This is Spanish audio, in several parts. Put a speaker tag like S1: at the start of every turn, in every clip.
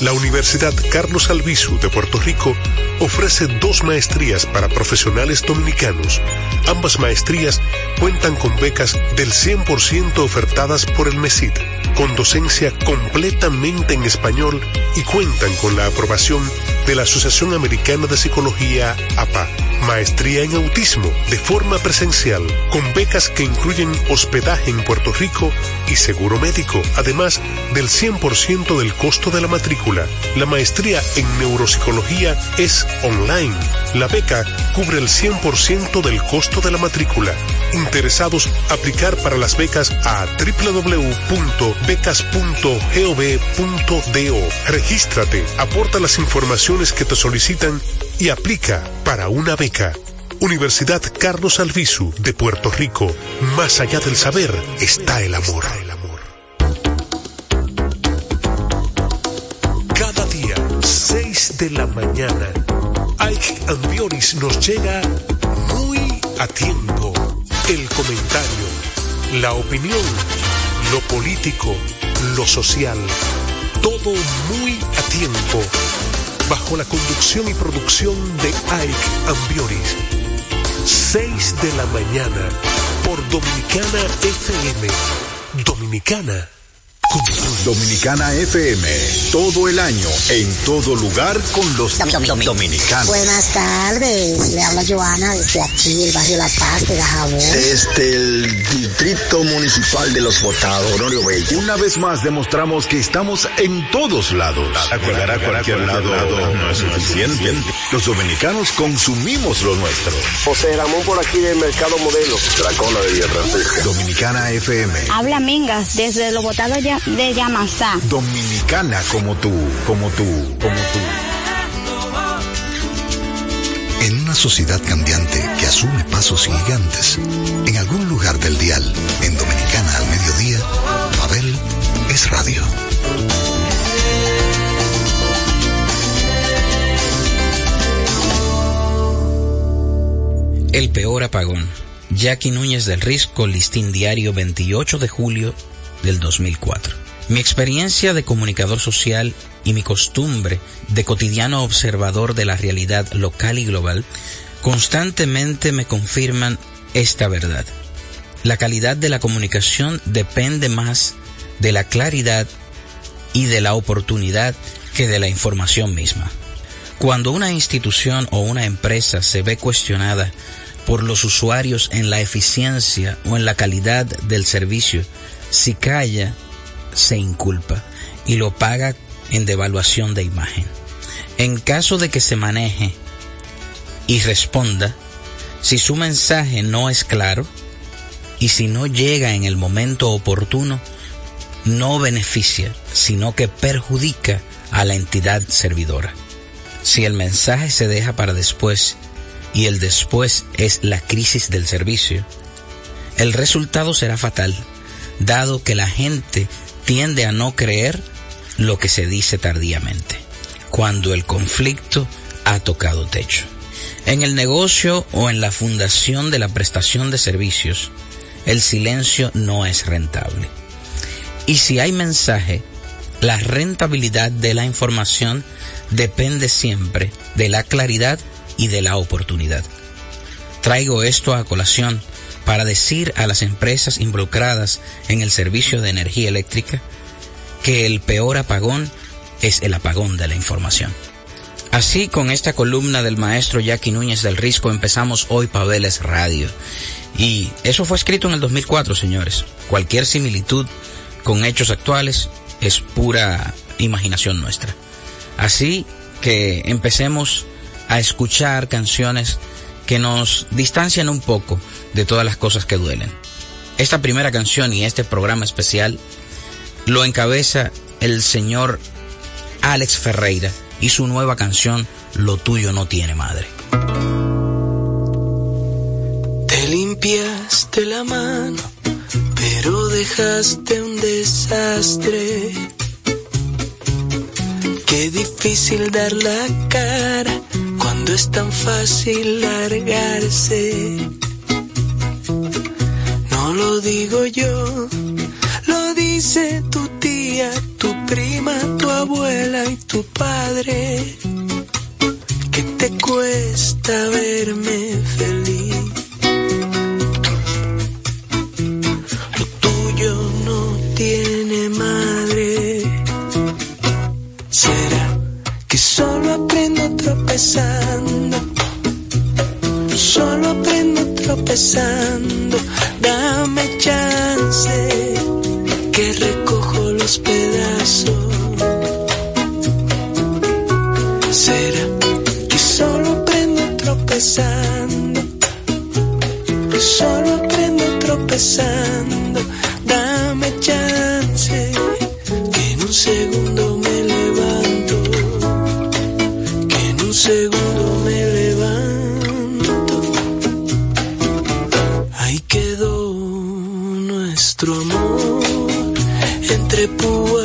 S1: La Universidad Carlos Albizu de Puerto Rico ofrece dos maestrías para profesionales dominicanos. Ambas maestrías cuentan con becas del 100% ofertadas por el MESID, con docencia completamente en español y cuentan con la aprobación de la Asociación Americana de Psicología APA. Maestría en autismo de forma presencial, con becas que incluyen hospedaje en Puerto Rico y seguro médico, además del 100% del costo de la matrícula. La maestría en neuropsicología es online. La beca cubre el 100% del costo de la matrícula. Interesados, aplicar para las becas a www.becas.gov.do. Regístrate, aporta las informaciones que te solicitan y aplica para una beca. Universidad Carlos Alvisu de Puerto Rico. Más allá del saber está el amor. Cada día, 6 de la mañana, Ike Ambioris nos llega muy a tiempo. El comentario, la opinión, lo político, lo social, todo muy a tiempo bajo la conducción y producción de Ike Ambioris. 6 de la mañana por Dominicana FM. Dominicana
S2: Dominicana FM, todo el año, en todo lugar con los dominicanos.
S3: Buenas tardes, le habla Joana desde aquí, el barrio La Paz de Dajabón.
S4: Desde el Distrito Municipal de Los Botados, Honorio Bello.
S2: Una vez más demostramos que estamos en todos lados. Acudir a cualquier lado no es suficiente. Los dominicanos consumimos lo nuestro.
S5: José Ramón por aquí del Mercado Modelo.
S4: La cola de Villa
S2: Dominicana FM.
S6: Habla Mingas desde Los Botados ya de Yamasá.
S2: Dominicana como tú, como tú, como tú.
S7: En una sociedad cambiante que asume pasos gigantes, en algún lugar del dial, en Dominicana al mediodía, Babel es radio.
S8: El peor apagón. Jackie Núñez del Risco, listín diario 28 de julio del 2004. Mi experiencia de comunicador social y mi costumbre de cotidiano observador de la realidad local y global constantemente me confirman esta verdad. La calidad de la comunicación depende más de la claridad y de la oportunidad que de la información misma. Cuando una institución o una empresa se ve cuestionada por los usuarios en la eficiencia o en la calidad del servicio, si calla, se inculpa y lo paga en devaluación de imagen. En caso de que se maneje y responda, si su mensaje no es claro y si no llega en el momento oportuno, no beneficia, sino que perjudica a la entidad servidora. Si el mensaje se deja para después y el después es la crisis del servicio, el resultado será fatal dado que la gente tiende a no creer lo que se dice tardíamente, cuando el conflicto ha tocado techo. En el negocio o en la fundación de la prestación de servicios, el silencio no es rentable. Y si hay mensaje, la rentabilidad de la información depende siempre de la claridad y de la oportunidad. Traigo esto a colación para decir a las empresas involucradas en el servicio de energía eléctrica que el peor apagón es el apagón de la información. Así, con esta columna del maestro Jackie Núñez del Risco, empezamos hoy Pabeles Radio. Y eso fue escrito en el 2004, señores. Cualquier similitud con hechos actuales es pura imaginación nuestra. Así que empecemos a escuchar canciones que nos distancian un poco de todas las cosas que duelen. Esta primera canción y este programa especial lo encabeza el señor Alex Ferreira y su nueva canción Lo tuyo no tiene madre.
S9: Te limpiaste la mano, pero dejaste un desastre. Qué difícil dar la cara cuando es tan fácil largarse. Lo digo yo, lo dice tu tía, tu prima, tu abuela y tu madre, que te cuesta verme feliz. Lo tuyo no tiene madre. ¿Será que solo aprendo tropezando? Solo aprendo tropezando. Dame chance que recojo los pedazos. ¿Será que solo aprendo tropezando? Solo aprendo tropezando. Entre púas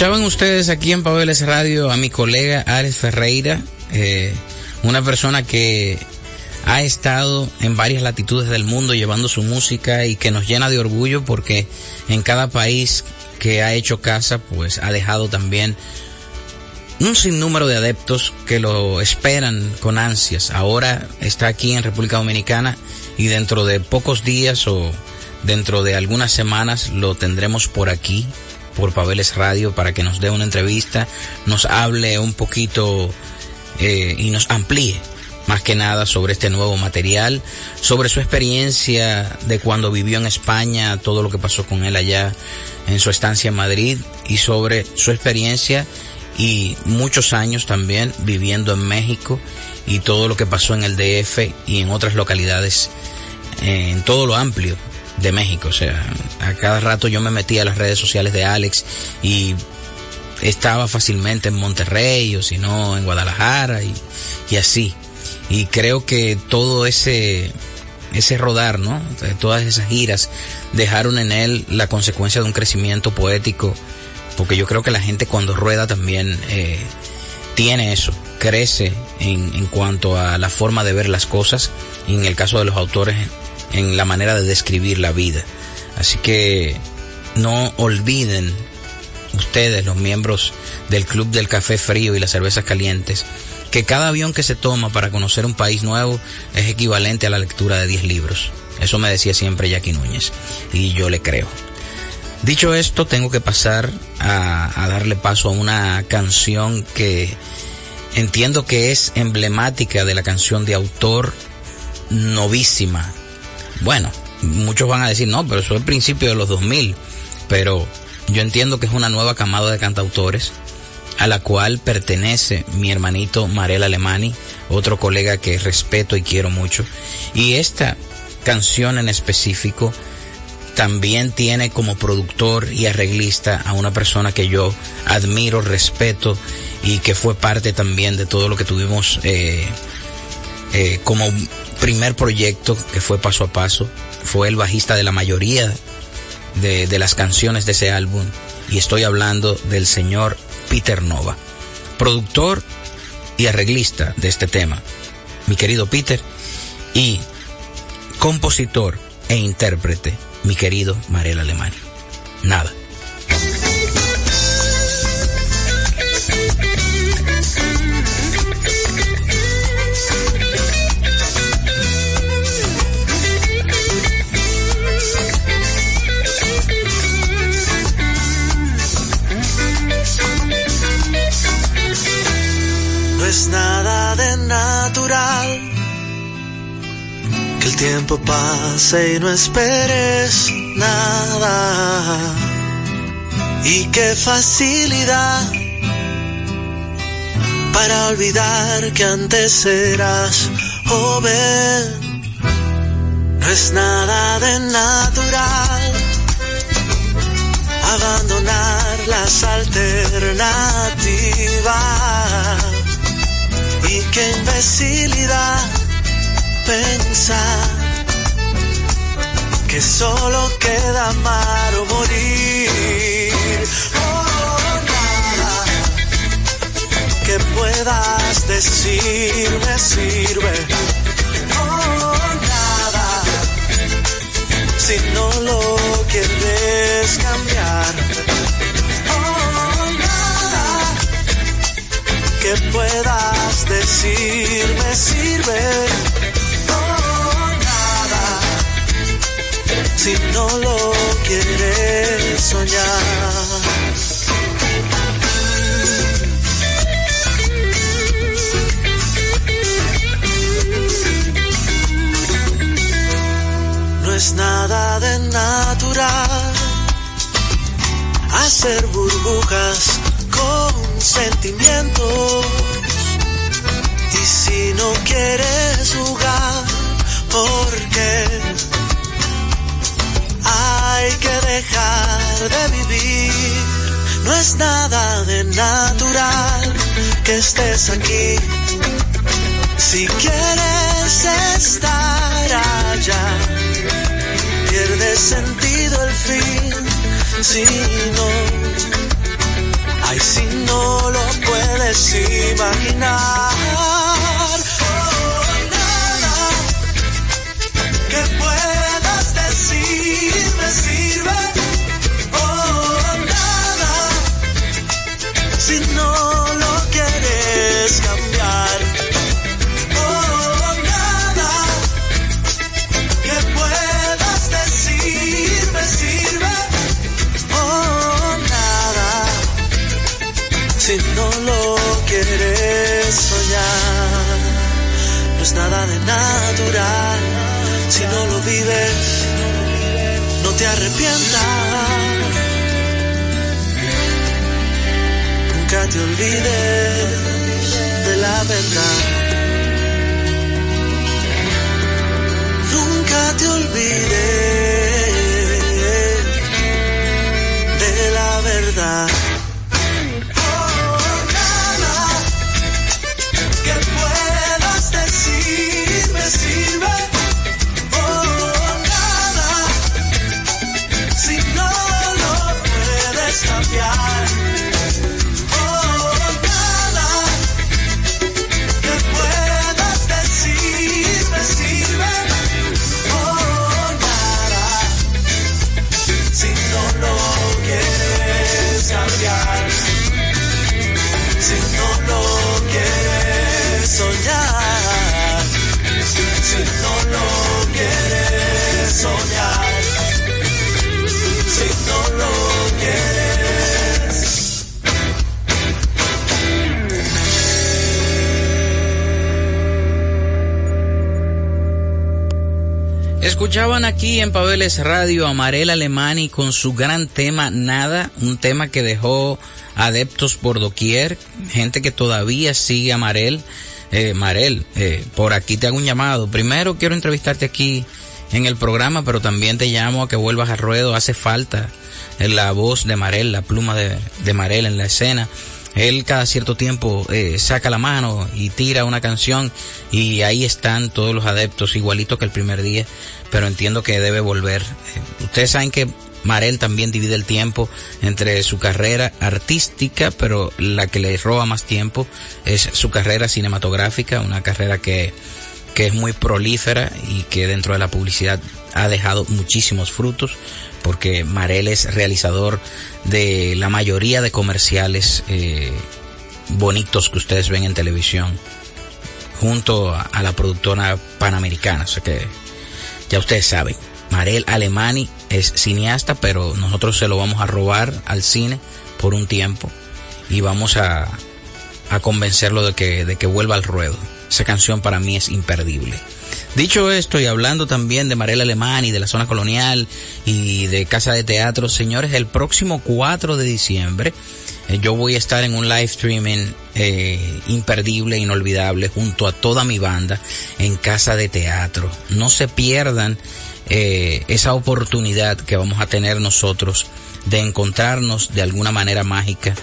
S8: Escuchaban ustedes aquí en Pabeles Radio a mi colega Alex Ferreira, eh, una persona que ha estado en varias latitudes del mundo llevando su música y que nos llena de orgullo porque en cada país que ha hecho casa pues ha dejado también un sinnúmero de adeptos que lo esperan con ansias. Ahora está aquí en República Dominicana y dentro de pocos días o dentro de algunas semanas lo tendremos por aquí, por Pabeles Radio, para que nos dé una entrevista, nos hable un poquito eh, y nos amplíe más que nada sobre este nuevo material, sobre su experiencia de cuando vivió en España, todo lo que pasó con él allá en su estancia en Madrid y sobre su experiencia y muchos años también viviendo en México y todo lo que pasó en el DF y en otras localidades en todo lo amplio de México. O sea, a cada rato yo me metía a las redes sociales de Alex y estaba fácilmente en Monterrey o si no en Guadalajara y, y así. Y creo que todo ese, ese rodar, ¿no? Todas esas giras dejaron en él la consecuencia de un crecimiento poético, porque yo creo que la gente cuando rueda también eh, tiene eso, crece en, en cuanto a la forma de ver las cosas y en el caso de los autores en la manera de describir la vida. Así que no olviden ustedes, los miembros del Club del Café Frío y las Cervezas Calientes, que cada avión que se toma para conocer un país nuevo es equivalente a la lectura de 10 libros. Eso me decía siempre Jackie Núñez y yo le creo. Dicho esto, tengo que pasar a, a darle paso a una canción que entiendo que es emblemática de la canción de autor novísima. Bueno, muchos van a decir, no, pero eso es el principio de los 2000, pero yo entiendo que es una nueva camada de cantautores a la cual pertenece mi hermanito Marel Alemani, otro colega que respeto y quiero mucho. Y esta canción en específico también tiene como productor y arreglista a una persona que yo admiro, respeto y que fue parte también de todo lo que tuvimos eh, eh, como primer proyecto que fue paso a paso. Fue el bajista de la mayoría de, las canciones de ese álbum y estoy hablando del señor Peter Nova, productor y arreglista de este tema, mi querido Peter, y compositor e intérprete, mi querido Marel Alemán. Nada.
S10: Natural que el tiempo pase y no esperes nada. Y qué facilidad para olvidar que antes eras joven. No es nada de natural abandonar las alternativas. Qué imbecilidad pensar que solo queda amar o morir. Oh, nada que puedas decirme sirve. Oh, nada si no lo quieres cambiar. Que puedas decirme sirve. Oh, nada si no lo quieres soñar. No es nada de natural hacer burbujas con sentimientos. Y si no quieres jugar, porque hay que dejar de vivir. No es nada de natural que estés aquí. Si quieres estar allá, pierde sentido el fin. Si no, Ay, si no lo puedes imaginar. Oh, nada que puedas decir me sirve. Oh, nada si no lo quieres cambiar. No es nada de natural si no lo vives. No te arrepientas. Nunca te olvides de la verdad. Nunca te olvides de la verdad.
S8: Escuchaban aquí en Pabeles Radio a Marel Alemani con su gran tema Nada, un tema que dejó adeptos por doquier, gente que todavía sigue a Marel. Eh, Marel, eh, por aquí te hago un llamado. Primero quiero entrevistarte aquí en el programa, pero también te llamo a que vuelvas al ruedo. Hace falta la voz de Marel, la pluma de, de Marel en la escena. Él cada cierto tiempo eh, saca la mano y tira una canción y ahí están todos los adeptos igualito que el primer día, pero entiendo que debe volver. Eh, ustedes saben que Marel también divide el tiempo entre su carrera artística, pero la que le roba más tiempo es su carrera cinematográfica, una carrera que, que es muy prolífera y que dentro de la publicidad ha dejado muchísimos frutos porque Marel es realizador de la mayoría de comerciales eh, bonitos que ustedes ven en televisión, junto a, a la productora panamericana. O sea que ya ustedes saben, Marel Alemani es cineasta, pero nosotros se lo vamos a robar al cine por un tiempo y vamos a, a convencerlo de que, de que vuelva al ruedo. Esa canción para mí es imperdible. Dicho esto y hablando también de Marel Alemán y de la zona colonial y de Casa de Teatro, señores, el próximo 4 de diciembre eh, yo voy a estar en un live streaming eh, imperdible, inolvidable, junto a toda mi banda en Casa de Teatro. No se pierdan eh, esa oportunidad que vamos a tener nosotros de encontrarnos de alguna manera mágica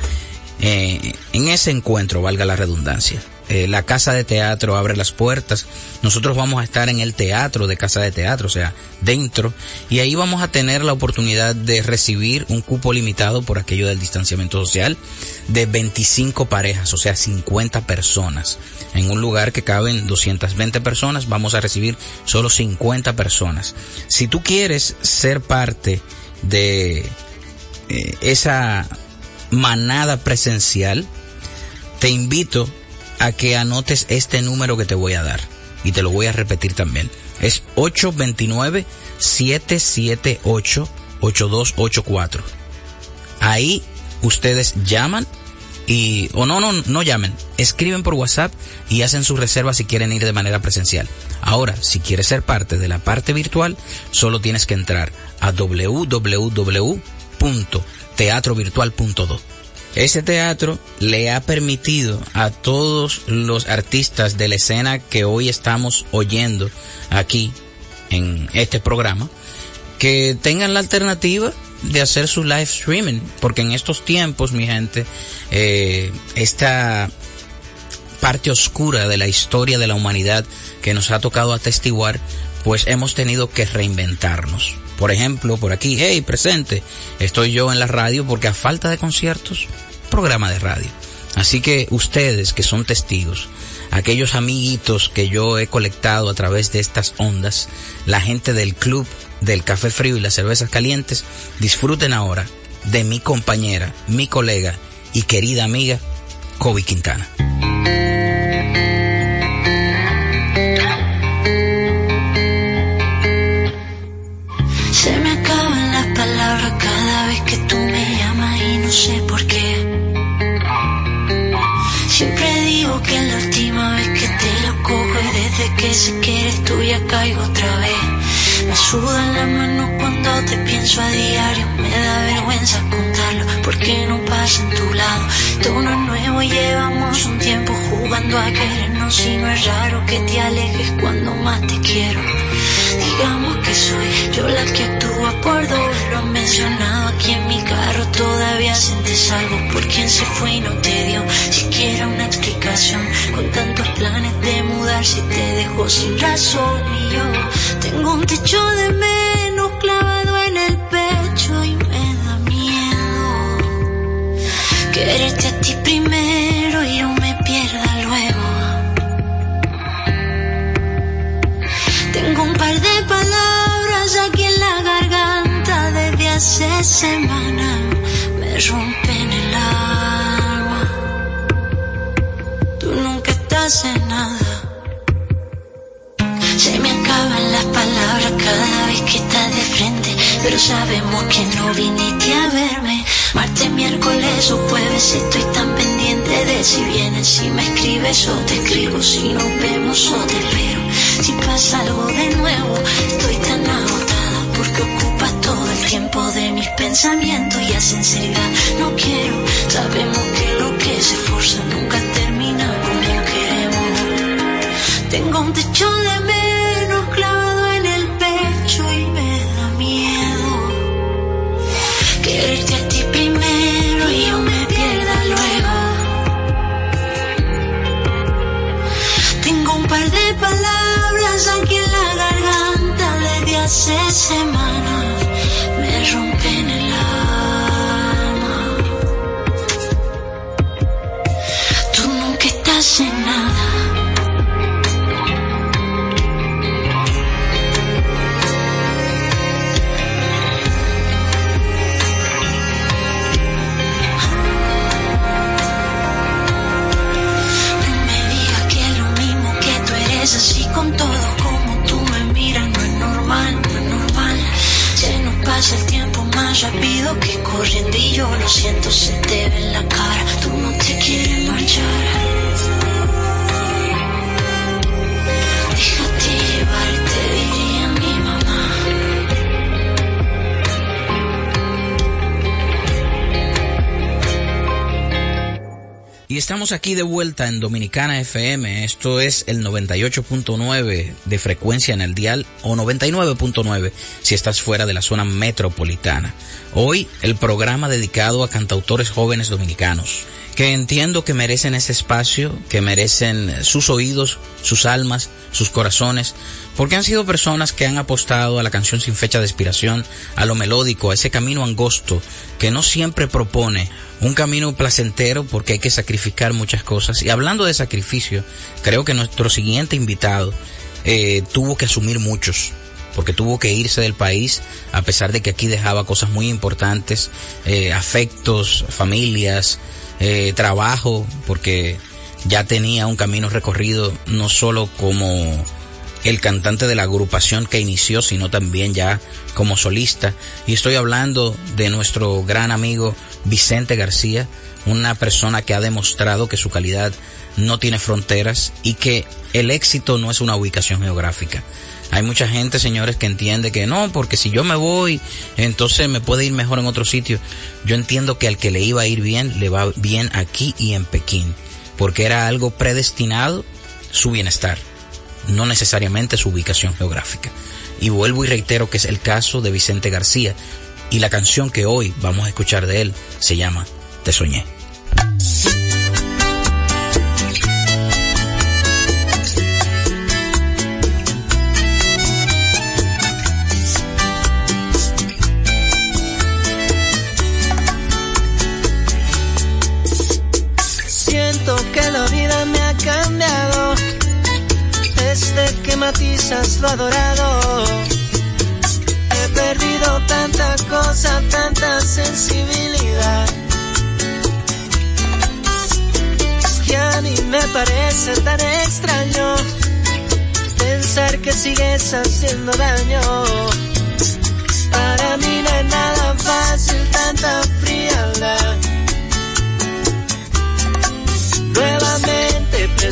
S8: eh, en ese encuentro, valga la redundancia. Eh, la casa de teatro abre las puertas. Nosotros vamos a estar en el teatro de casa de teatro, o sea, dentro, y ahí vamos a tener la oportunidad de recibir un cupo limitado por aquello del distanciamiento social de 25 parejas, o sea, 50 personas. En un lugar que caben 220 personas, vamos a recibir solo 50 personas. Si tú quieres ser parte de eh, esa manada presencial, te invito a que anotes este número que te voy a dar. Y te lo voy a repetir también. Es 829-778-8284. Ahí ustedes llaman y, o no, no, no llamen, escriben por WhatsApp y hacen su reserva si quieren ir de manera presencial. Ahora, si quieres ser parte de la parte virtual, solo tienes que entrar a www.teatrovirtual.do. Ese teatro le ha permitido a todos los artistas de la escena que hoy estamos oyendo aquí en este programa que tengan la alternativa de hacer su live streaming, porque en estos tiempos, mi gente, eh, esta parte oscura de la historia de la humanidad que nos ha tocado atestiguar, pues hemos tenido que reinventarnos. Por ejemplo, por aquí, hey, presente, estoy yo en la radio porque a falta de conciertos, programa de radio. Así que ustedes que son testigos, aquellos amiguitos que yo he colectado a través de estas ondas, la gente del club del café frío y las cervezas calientes, disfruten ahora de mi compañera, mi colega y querida amiga, Kobe Quintana.
S11: Sé que eres tuya caigo otra vez. Me sudan las manos cuando te pienso a diario, me da vergüenza contarlo porque no pasa en tu lado. Todo no es nuevo llevamos un tiempo jugando a querernos y no es raro que te alejes cuando más te quiero. Digamos que soy yo la que actúa por dos, lo han mencionado aquí en mi carro, todavía sientes algo por quien se fue y no te dio siquiera una explicación, con tantos planes de mudar si te dejó sin razón. Y yo tengo un techo de menos clavado en el pecho y me da miedo quererte a ti primero semanas. Me rompen el alma. Tú nunca estás en nada. Se me acaban las palabras cada vez que te pero sabemos que no viniste a verme. Martes, miércoles o jueves estoy tan pendiente de si vienes, si me escribes o te escribo, si nos vemos o te espero. Si pasa algo de nuevo, estoy tan agotada porque ocupas todo el tiempo de mis pensamientos y a sinceridad no quiero. Sabemos que lo que se forza nunca termina como queremos. Tengo un techo de menos clavado en el pecho y me da miedo quererte a ti primero y yo me pierda luego. Tengo un par de palabras aquí en la garganta desde hace semanas, nos pasa el tiempo más rápido que corriendo y yo lo siento, se te ve en la cara, tú no te quieres marchar.
S8: Y estamos aquí de vuelta en Dominicana FM. Esto es el 98.9 de frecuencia en el dial o 99.9 si estás fuera de la zona metropolitana. Hoy el programa dedicado a cantautores jóvenes dominicanos que entiendo que merecen ese espacio, que merecen sus oídos, sus almas, sus corazones, porque han sido personas que han apostado a la canción sin fecha de expiración, a lo melódico, a ese camino angosto que no siempre propone un camino placentero porque hay que sacrificar muchas cosas. Y hablando de sacrificio, creo que nuestro siguiente invitado eh, tuvo que asumir muchos, porque tuvo que irse del país, a pesar de que aquí dejaba cosas muy importantes, eh, afectos, familias, eh, trabajo, porque ya tenía un camino recorrido, no solo como el cantante de la agrupación que inició, sino también ya como solista. Y estoy hablando de nuestro gran amigo Vicente García, una persona que ha demostrado que su calidad no tiene fronteras y que el éxito no es una ubicación geográfica. Hay mucha gente, señores, que entiende que no, porque si yo me voy, entonces me puede ir mejor en otro sitio. Yo entiendo que al que le iba a ir bien, le va bien aquí y en Pekín, porque era algo predestinado su bienestar, no necesariamente su ubicación geográfica. Y vuelvo y reitero que es el caso de Vicente García, y la canción que hoy vamos a escuchar de él se llama Te Soñé.
S12: Matizas lo adorado. He perdido tanta cosa, tanta sensibilidad. Que a mí me parece tan extraño pensar que sigues haciendo daño. Para mí no es nada fácil tanta frialdad. Nuevamente te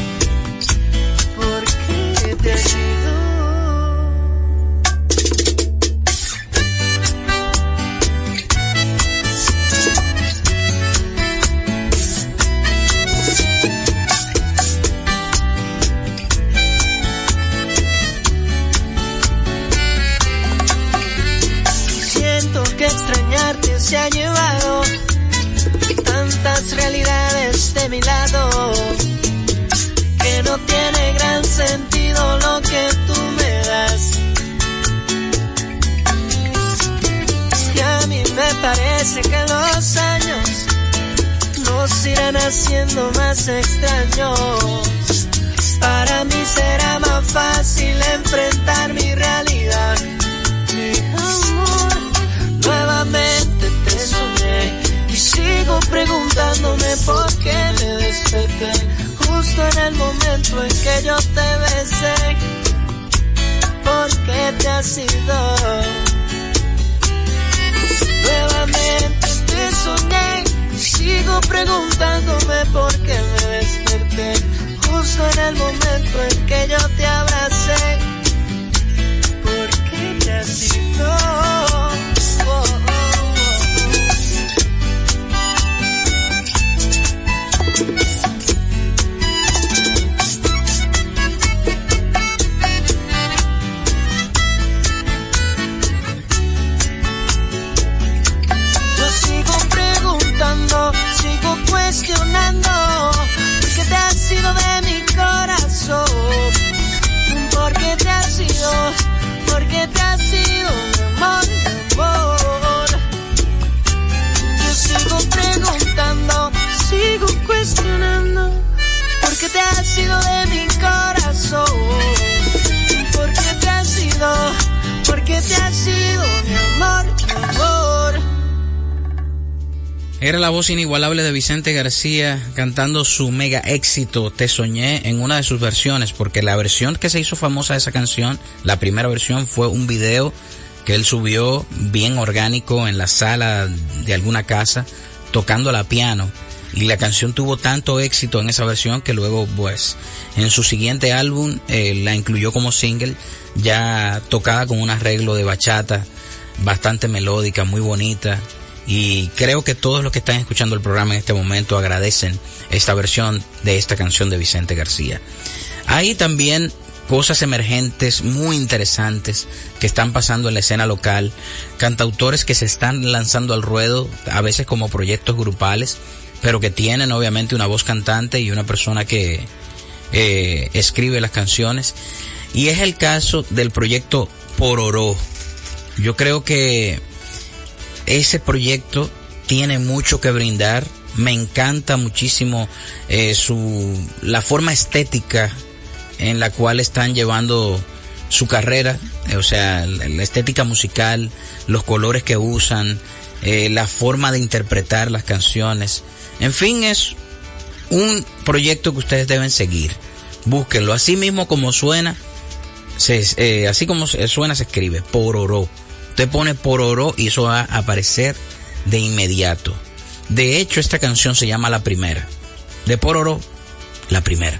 S12: Irán haciendo más extraños. Para mí será más fácil enfrentar mi realidad. Mi amor, nuevamente te soñé y sigo preguntándome por qué me desperté justo en el momento en que yo te besé. ¿Por qué te has ido? Nuevamente te soñé sigo preguntándome por qué me desperté justo en el momento en que yo te abracé. ¿Por qué has
S8: Era la voz inigualable de Vicente García cantando su mega éxito Te Soñé en una de sus versiones, porque la versión que se hizo famosa de esa canción, la primera versión fue un video que él subió bien orgánico en la sala de alguna casa tocando la piano y la canción tuvo tanto éxito en esa versión que luego pues en su siguiente álbum eh, la incluyó como single ya tocada con un arreglo de bachata bastante melódica, muy bonita y creo que todos los que están escuchando el programa en este momento agradecen esta versión de esta canción de Vicente García. Hay también cosas emergentes muy interesantes que están pasando en la escena local, cantautores que se están lanzando al ruedo, a veces como proyectos grupales, pero que tienen obviamente una voz cantante y una persona que eh, escribe las canciones. Y es el caso del proyecto Pororó. Yo creo que ese proyecto tiene mucho que brindar. Me encanta muchísimo eh, su la forma estética en la cual están llevando su carrera, eh, o sea, la, estética musical, los colores que usan, eh, la forma de interpretar las canciones. En fin, es un proyecto que ustedes deben seguir. Búsquenlo, así mismo como suena, se, así como suena se escribe, Pororó. Usted pone Pororó y eso va a aparecer de inmediato. De hecho, esta canción se llama La Primera. De Pororó, La Primera.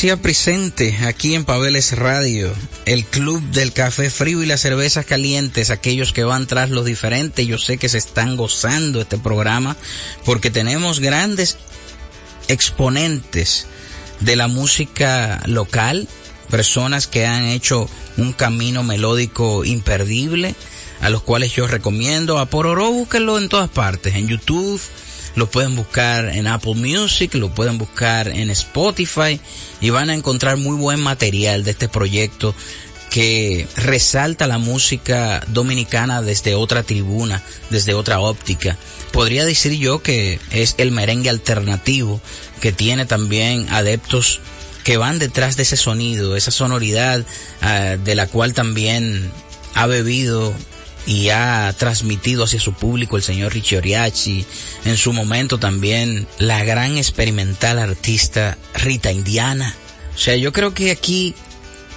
S9: Decía presente aquí en Pabeles Radio, el club del café frío y las cervezas calientes, aquellos que van tras los diferentes, yo sé que se están gozando este programa porque tenemos grandes exponentes de la música local, personas que han hecho un camino melódico imperdible, a los cuales yo recomiendo. A Pororó búsquenlo en todas partes, en YouTube, lo pueden buscar en Apple Music, lo pueden buscar en Spotify y van a encontrar muy buen material de este proyecto que resalta la música dominicana desde otra tribuna, desde otra óptica. Podría decir yo que es el merengue alternativo que tiene también adeptos que van detrás de ese sonido, esa sonoridad ah, de la cual también ha bebido y ha transmitido hacia su público el señor Richie Oriachi, en su momento también la gran experimental artista Rita Indiana. O sea, yo creo que aquí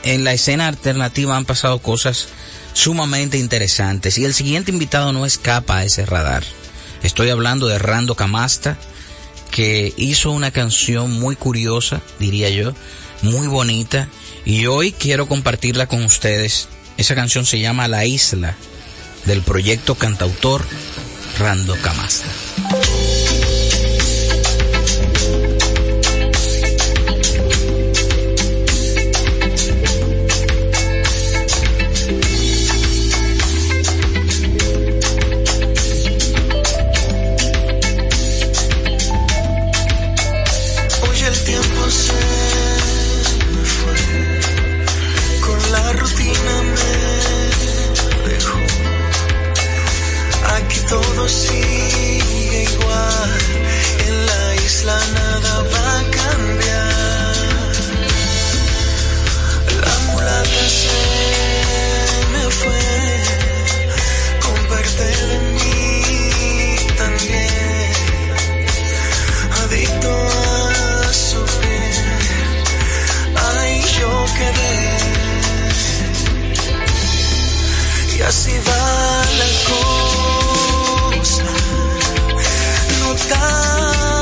S9: en la escena alternativa han pasado cosas sumamente interesantes y el siguiente invitado no escapa a ese radar. Estoy hablando de Rando Camasta, que hizo una canción muy curiosa, diría yo, muy bonita, y hoy quiero compartirla con ustedes. Esa canción se llama La Isla del proyecto cantautor Rando Camasta. que así va la cosa. No tan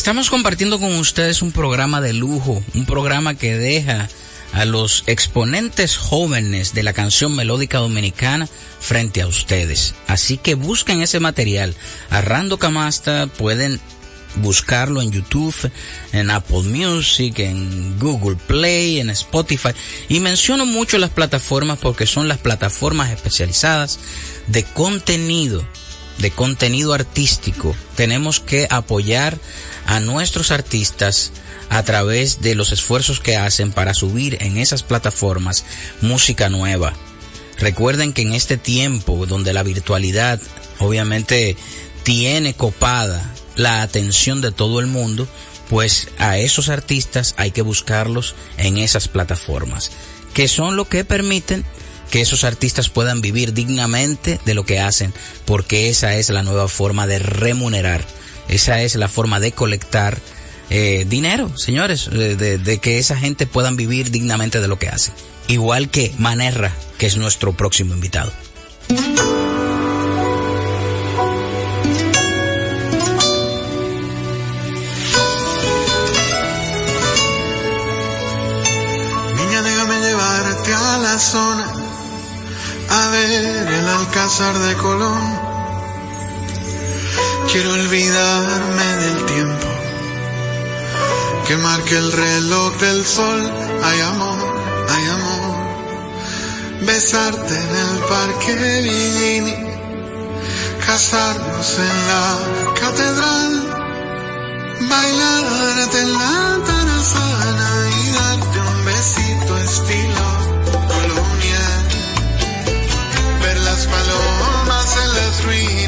S9: Estamos compartiendo con ustedes un programa de lujo, un programa que deja
S8: a los exponentes jóvenes de la canción melódica dominicana frente a ustedes. Así que busquen ese material. A Camasta pueden buscarlo en YouTube, en Apple Music, en Google Play, en Spotify. Y menciono mucho las plataformas porque son las plataformas especializadas de contenido, de contenido artístico. Tenemos que apoyar a nuestros artistas a través de los esfuerzos que hacen para subir en esas plataformas música nueva. Recuerden que en este tiempo donde la virtualidad obviamente tiene copada la atención de todo el mundo, pues a esos artistas hay que buscarlos en esas plataformas, que son lo que permiten que esos artistas puedan vivir dignamente de lo que hacen, porque esa es la nueva forma de remunerar, esa es la forma de colectar eh, dinero, señores, de, de, que esa gente puedan vivir dignamente de lo que hacen. Igual que Manerra, que es nuestro próximo invitado.
S13: zona a ver el alcázar de Colón. Quiero olvidarme del tiempo que marque el reloj del sol. Hay amor, hay amor. Besarte en el parque Villini, casarnos en la catedral, bailarte en la tarazana y darte un besito estilo las palomas en las ruinas,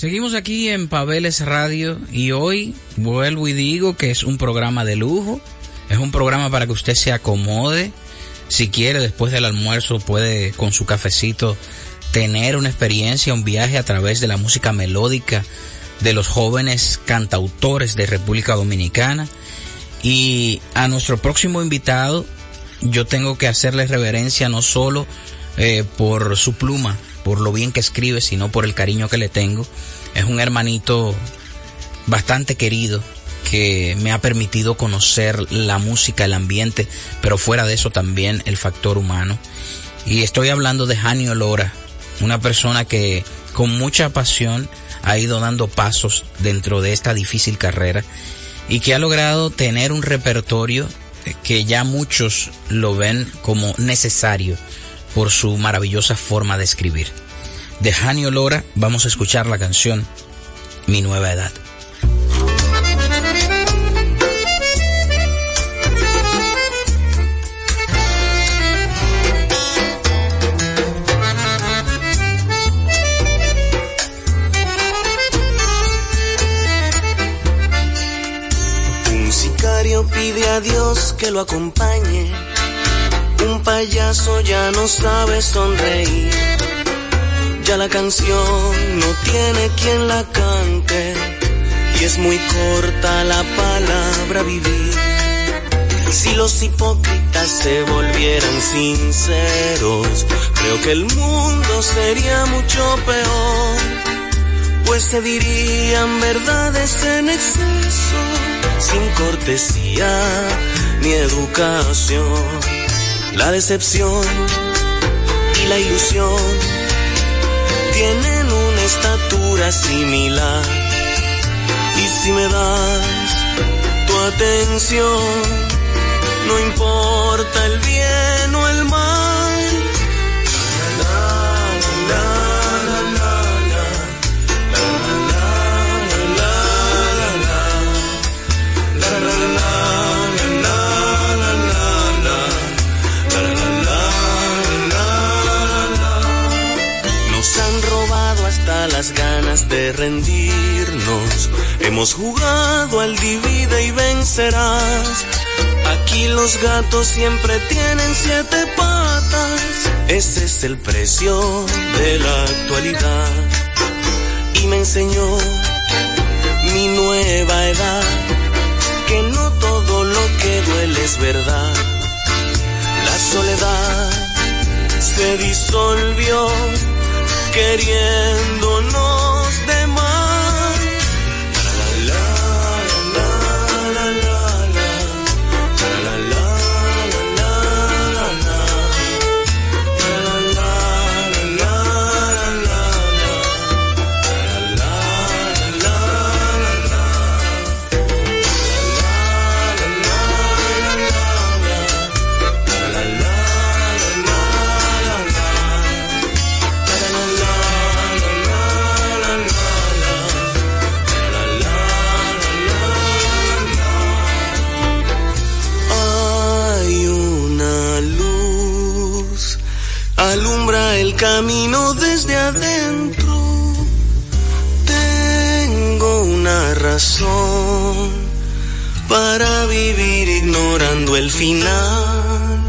S8: Seguimos aquí en Pabeles Radio y hoy vuelvo y digo que es un programa de lujo, es un programa para que usted se acomode, si quiere después del almuerzo puede con su cafecito tener una experiencia, un viaje a través de la música melódica de los jóvenes cantautores de República Dominicana. Y a nuestro próximo invitado, yo tengo que hacerle reverencia no solo eh, por su pluma, por lo bien que escribe, sino por el cariño que le tengo. Es un hermanito bastante querido que me ha permitido conocer la música, el ambiente, pero fuera de eso también el factor humano. Y estoy hablando de Janio Lora, una persona que con mucha pasión ha ido dando pasos dentro de esta difícil carrera y que ha logrado tener un repertorio que ya muchos lo ven como necesario por su maravillosa forma de escribir. De Janio Lora vamos a escuchar la canción Mi Nueva Edad.
S10: pide a Dios que lo acompañe. Un payaso ya no sabe sonreír. Ya la canción no tiene quien la cante. Y es muy corta la palabra vivir. Si los hipócritas se volvieran sinceros, creo que el mundo sería mucho peor. Pues se dirían verdades en exceso sin cortesía ni educación. La decepción y la ilusión tienen una estatura similar. Y si me das tu atención, no importa el bien o el mal. Las ganas de rendirnos. Hemos jugado al divide y vencerás. Aquí los gatos siempre tienen siete patas. Ese es el precio de la actualidad. Y me enseñó mi nueva edad. Que no todo lo que duele es verdad. La soledad se disolvió queriéndonos de más. Camino desde adentro. Tengo una razón para vivir ignorando el final.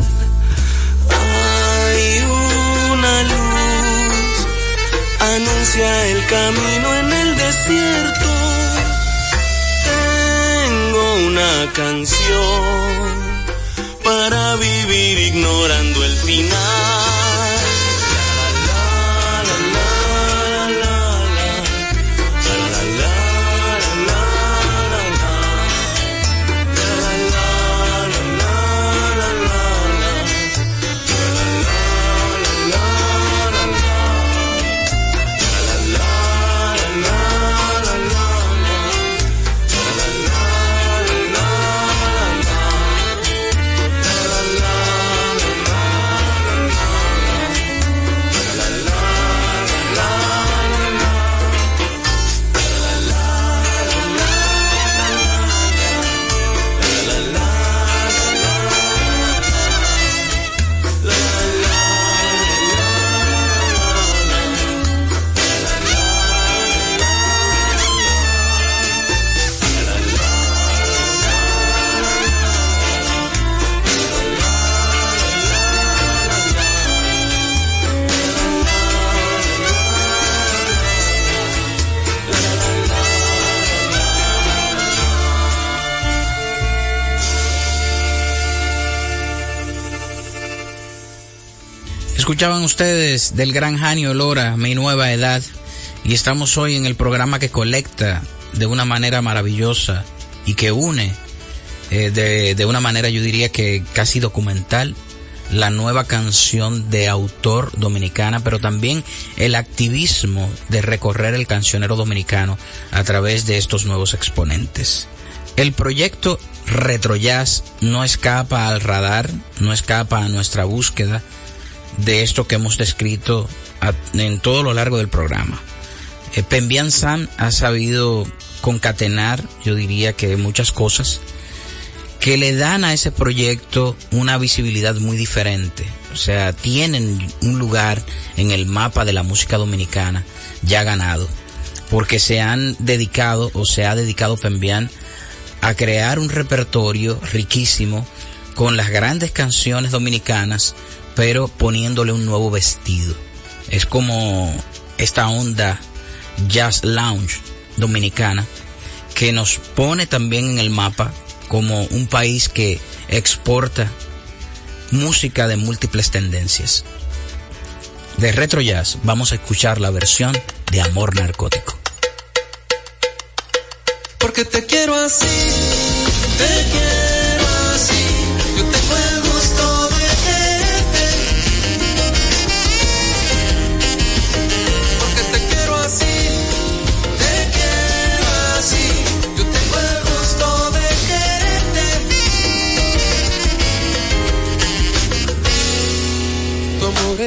S10: Hay una luz, anuncia el camino en el desierto. Tengo una canción para vivir ignorando el final.
S8: Escuchaban ustedes del gran Janio Lora, Mi Nueva Edad, y estamos hoy en el programa que colecta de una manera maravillosa y que une eh, de, de una manera yo diría que casi documental la nueva canción de autor dominicana, pero también el activismo de recorrer el cancionero dominicano a través de estos nuevos exponentes. El proyecto Retro Jazz no escapa al radar, no escapa a nuestra búsqueda de esto que hemos descrito en todo lo largo del programa. Eh, Pembian San ha sabido concatenar, yo diría que muchas cosas, que le dan a ese proyecto una visibilidad muy diferente. O sea, tienen un lugar en el mapa de la música dominicana ya ganado, porque se han dedicado o se ha dedicado Pembian a crear un repertorio riquísimo con las grandes canciones dominicanas, pero poniéndole un nuevo vestido. Es como esta onda jazz lounge dominicana que nos pone también en el mapa como un país que exporta música de múltiples tendencias. De Retro Jazz vamos a escuchar la versión de Amor Narcótico.
S9: Porque te quiero así, te quiero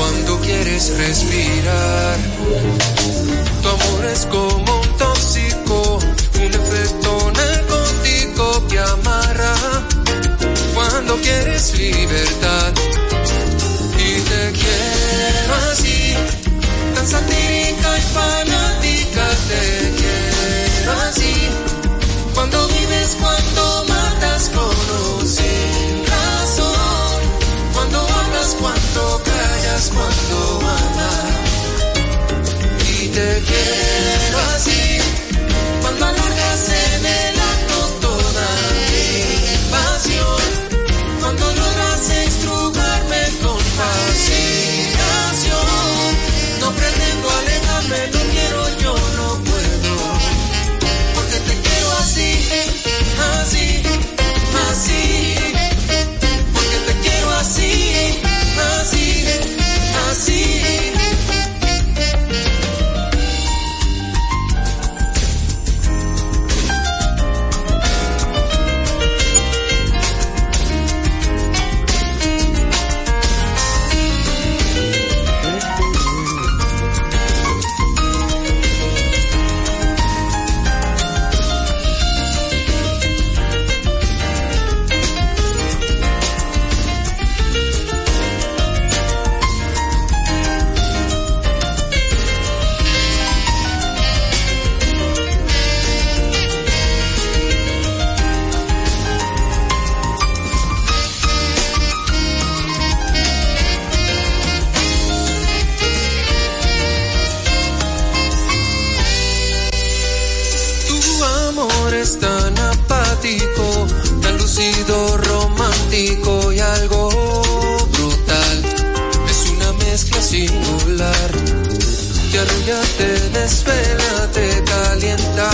S9: cuando quieres respirar. Tu amor es como un tóxico, un efecto narcótico que amarra cuando quieres libertad. Y te quiero así, tan satírica y fanática, te quiero así. Cuando vives, cuando matas cuando amas. Y te quiero así. Cuando alargas en el acto toda mi pasión. Cuando logras estrujarme con fascinación. No pretendo alejarme, no quiero, yo no puedo. Porque te quiero así, así, así. Te te desvela, te calienta,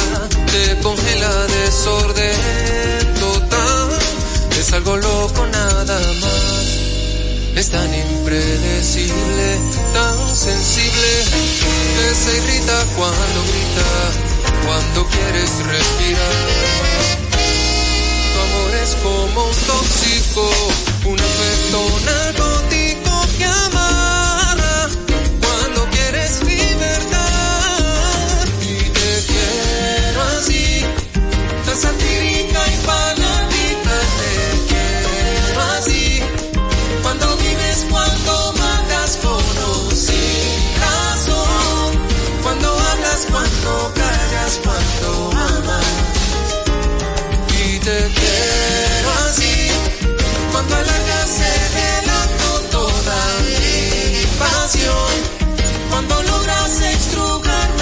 S9: te congela, desorden total. Es algo loco nada más. Es tan impredecible, tan sensible, que se irrita cuando grita, cuando quieres respirar. Tu amor es como un tóxico, un efecto narcótico que quieres libertad. logras estrujar.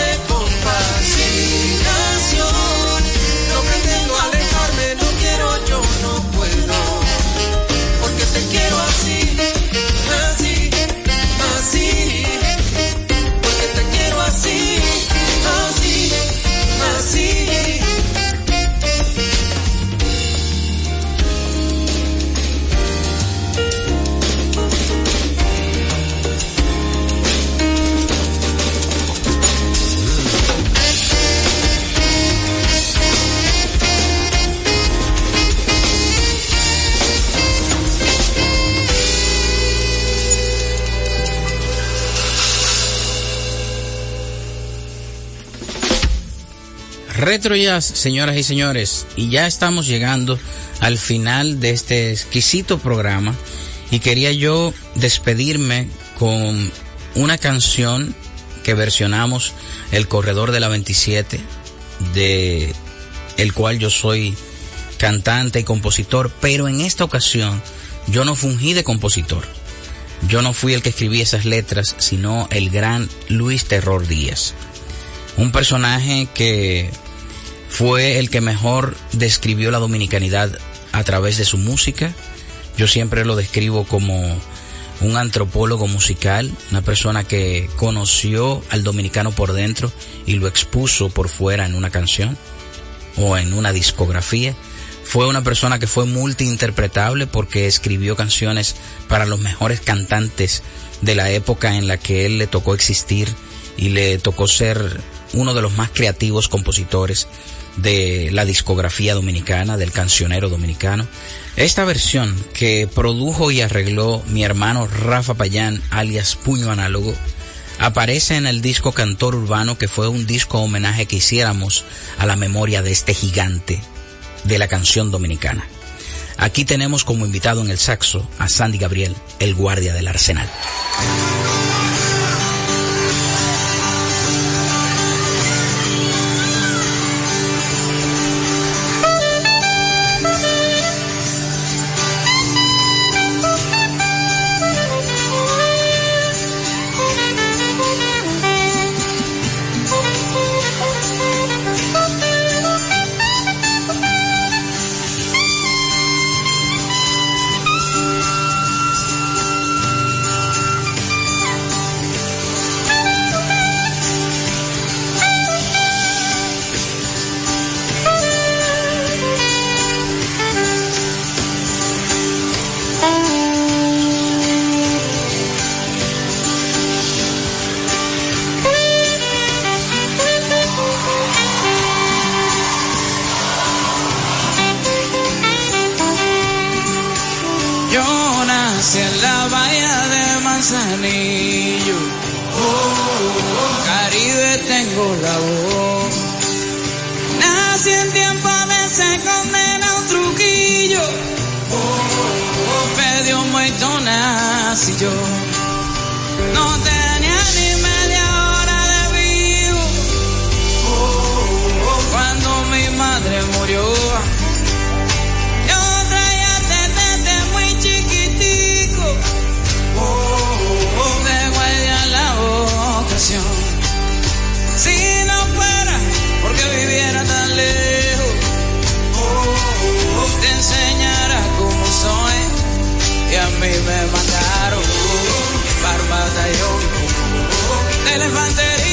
S14: Retro Jazz, señoras y señores, y ya estamos llegando al final de este exquisito programa y quería yo despedirme con una canción que versionamos El Corredor de la 27 de el cual yo soy cantante y compositor, pero en esta ocasión yo no fungí de compositor. Yo no fui el que escribí esas letras, sino el gran Luis Terror Díaz. Un personaje que fue el que mejor describió la dominicanidad a través de su música. Yo siempre lo describo como un antropólogo musical, una persona que conoció al dominicano por dentro y lo expuso por fuera en una canción o en una discografía. Fue una persona que fue multiinterpretable porque escribió canciones para los mejores cantantes de la época en la que él le tocó existir y le tocó ser uno de los más creativos compositores de la discografía dominicana, del cancionero dominicano. Esta versión que produjo y arregló mi hermano Rafa Payán, alias Puño Análogo, aparece en el disco Cantor Urbano, que fue un disco homenaje que hiciéramos a la memoria de este gigante de la canción dominicana. Aquí tenemos como invitado en el saxo a Sandy Gabriel, el guardia del arsenal. Yo nací en la bahía de Manzanillo. Oh. Caribe tengo la voz. Nací en tiempo de se condena un truquillo. Pedio muerto nací yo. No tenía ni media hora de vivo. Cuando mi madre murió. me mandaron para un batallón de elefantería.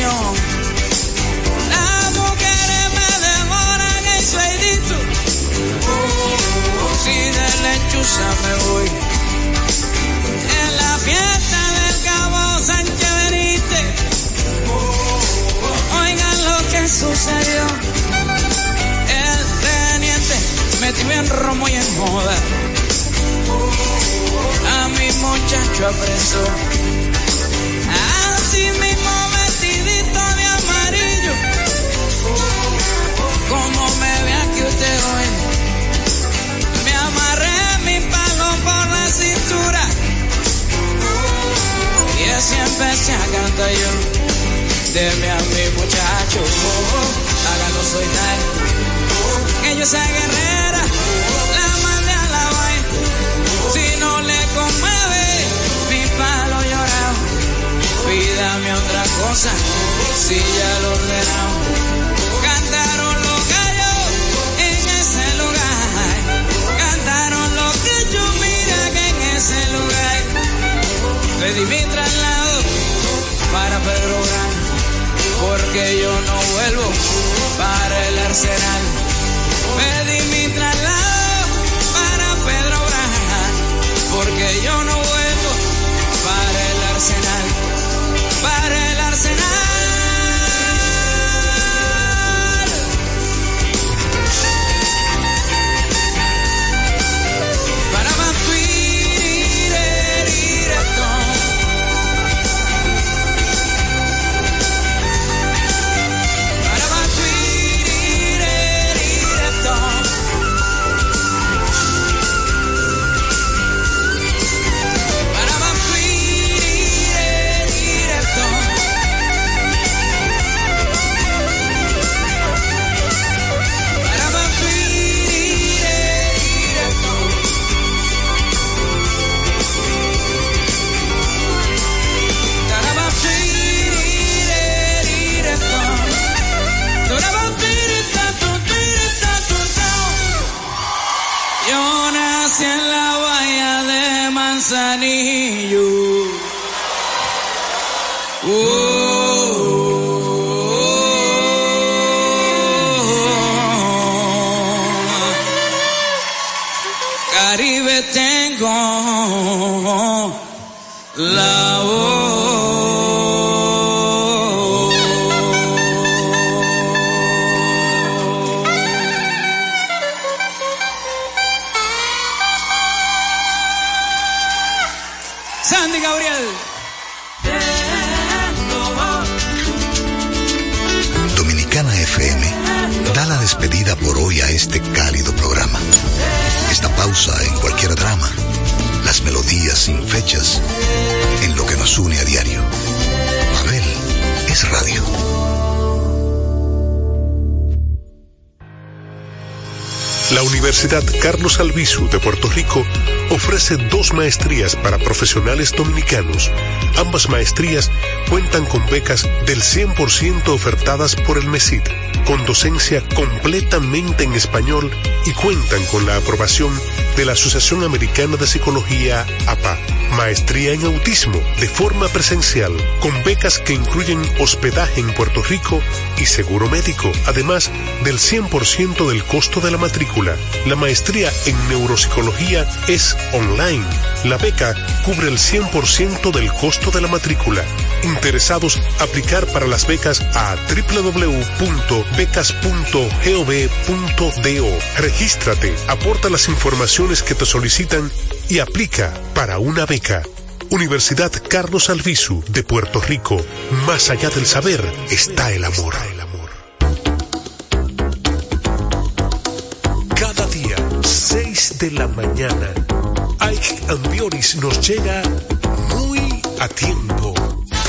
S14: Las mujeres me devoran, eso es si de lechuza me voy. En la fiesta del cabo Sánchez Benítez. Oigan lo que sucedió. El teniente metió en romo y en moda. A mi muchacho apresó. Así mismo empecé a cantar yo de mi a mi muchacho. Hágalo soltar. Ella es guerrera, la mandé a la vaina. Si no le conmueve, mi palo llorado. Pídame otra cosa, si ya lo ordenado. Cantaron los gallos en ese lugar. Cantaron los que mira que en ese lugar. Le dimitra al lado para Pedro Gran, porque yo no vuelvo para el Arsenal. Me di mi traslado para Pedro Gran, porque yo no vuelvo para el Arsenal, para el Arsenal. Manzanillo.
S7: Oh. Caribe tengo la Sandy hoy a este cálido programa. Esta pausa en cualquier drama, las melodías sin fechas, en lo que nos une a diario. Abel es radio.
S1: La Universidad Carlos Albizu de Puerto Rico ofrece dos maestrías para profesionales dominicanos. Ambas maestrías cuentan con becas del 100% ofertadas por el MESID, con docencia completamente en español y cuentan con la aprobación de la Asociación Americana de Psicología, APA. Maestría en autismo de forma presencial, con becas que incluyen hospedaje en Puerto Rico y seguro médico, además del 100% del costo de la matrícula. La maestría en neuropsicología es online. La beca cubre el 100% del costo de la matrícula. Interesados, aplicar para las becas a www.becas.gov.do. Regístrate, aporta las informaciones que te solicitan y aplica para una beca. Universidad Carlos Albizu de Puerto Rico. Más allá del saber está el amor. Cada día, 6 de la mañana, Ike Ambioris nos llega muy a tiempo.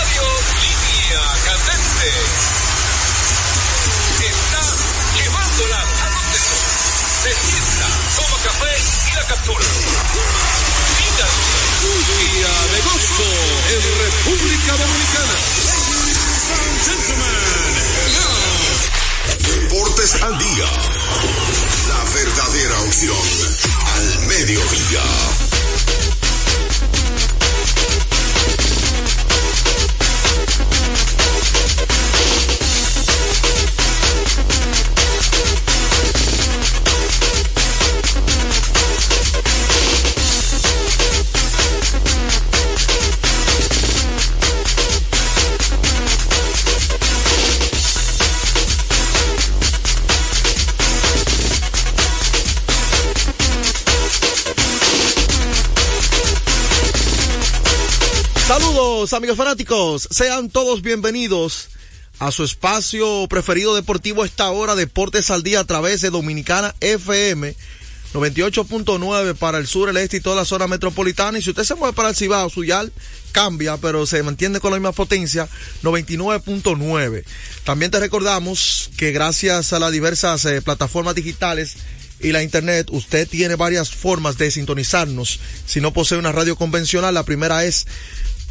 S15: Adiós. Línea candente. Está llevándola a donde no. Se sienta, toma café y la captura. Mira. Día de gozo en República Dominicana.
S2: Deportes al día. La verdadera opción al mediodía.
S16: Thank you. Amigos, fanáticos, sean todos bienvenidos a su espacio preferido deportivo esta hora, Deportes al Día a través de Dominicana FM 98.9 para el sur, el este y toda la zona metropolitana. Y si usted se mueve para el Cibao, su yal cambia, pero se mantiene con la misma potencia, 99.9. También te recordamos que gracias a las diversas eh, plataformas digitales y la internet, usted tiene varias formas de sintonizarnos. Si no posee una radio convencional, la primera es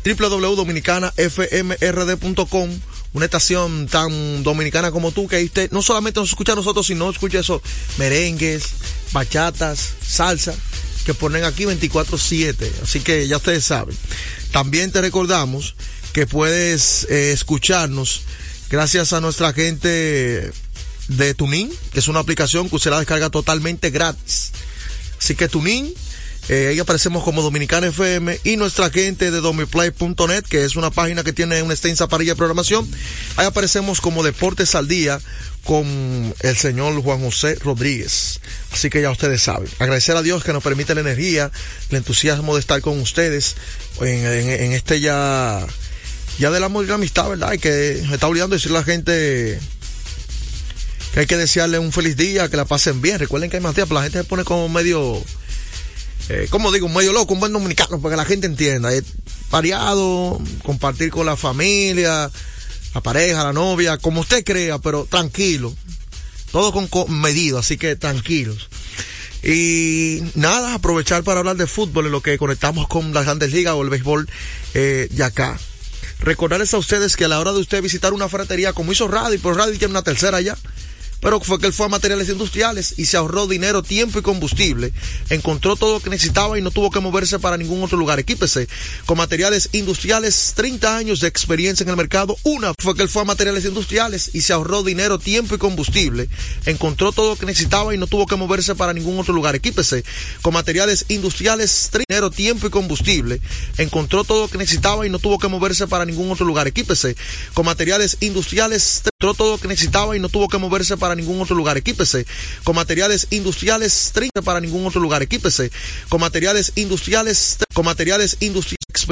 S16: www.dominicanafmrd.com una estación tan dominicana como tú, que usted no solamente nos escucha a nosotros, sino escucha esos merengues, bachatas, salsa, que ponen aquí 24-7. Así que ya ustedes saben. También te recordamos que puedes eh, escucharnos gracias a nuestra gente de Tunin, que es una aplicación que usted la descarga totalmente gratis. Así que Tunin eh, ahí aparecemos como Dominicana FM y nuestra gente de domiplay.net, que es una página que tiene una extensa parrilla de programación. Ahí aparecemos como Deportes al Día con el señor Juan José Rodríguez. Así que ya ustedes saben. Agradecer a Dios que nos permite la energía, el entusiasmo de estar con ustedes en, este ya, ya del amor y la amistad, ¿verdad? Y que me está olvidando decirle a la gente que hay que desearle un feliz día, que la pasen bien. Recuerden que hay más días, pero la gente se pone como medio eh, como digo, medio loco, un buen dominicano, para que la gente entienda. Es variado, compartir con la familia, la pareja, la novia, como usted crea, pero tranquilo. Todo con, medido, así que tranquilos. Y nada, aprovechar para hablar de fútbol en lo que conectamos con las grandes ligas o el béisbol eh, de acá. Recordarles a ustedes que a la hora de usted visitar una ferretería como hizo Radio, por Radio tiene una tercera ya pero fue que él fue a materiales industriales y se ahorró dinero, tiempo y combustible. Encontró todo lo que necesitaba y no tuvo que moverse para ningún otro lugar. Equípese con materiales industriales, 30 años de experiencia en el mercado. Una fue que él fue a materiales industriales y se ahorró dinero, tiempo y combustible. Encontró todo lo que necesitaba y no tuvo que moverse para ningún otro lugar. Equípese con materiales industriales, dinero, tiempo y combustible. Encontró todo lo que necesitaba y no tuvo que moverse para ningún otro lugar. Equípese con materiales industriales, encontró todo lo que necesitaba y no tuvo que moverse para ningún otro lugar. Equípese con materiales industriales 30 para ningún otro lugar. Equípese con materiales industriales con materiales industriales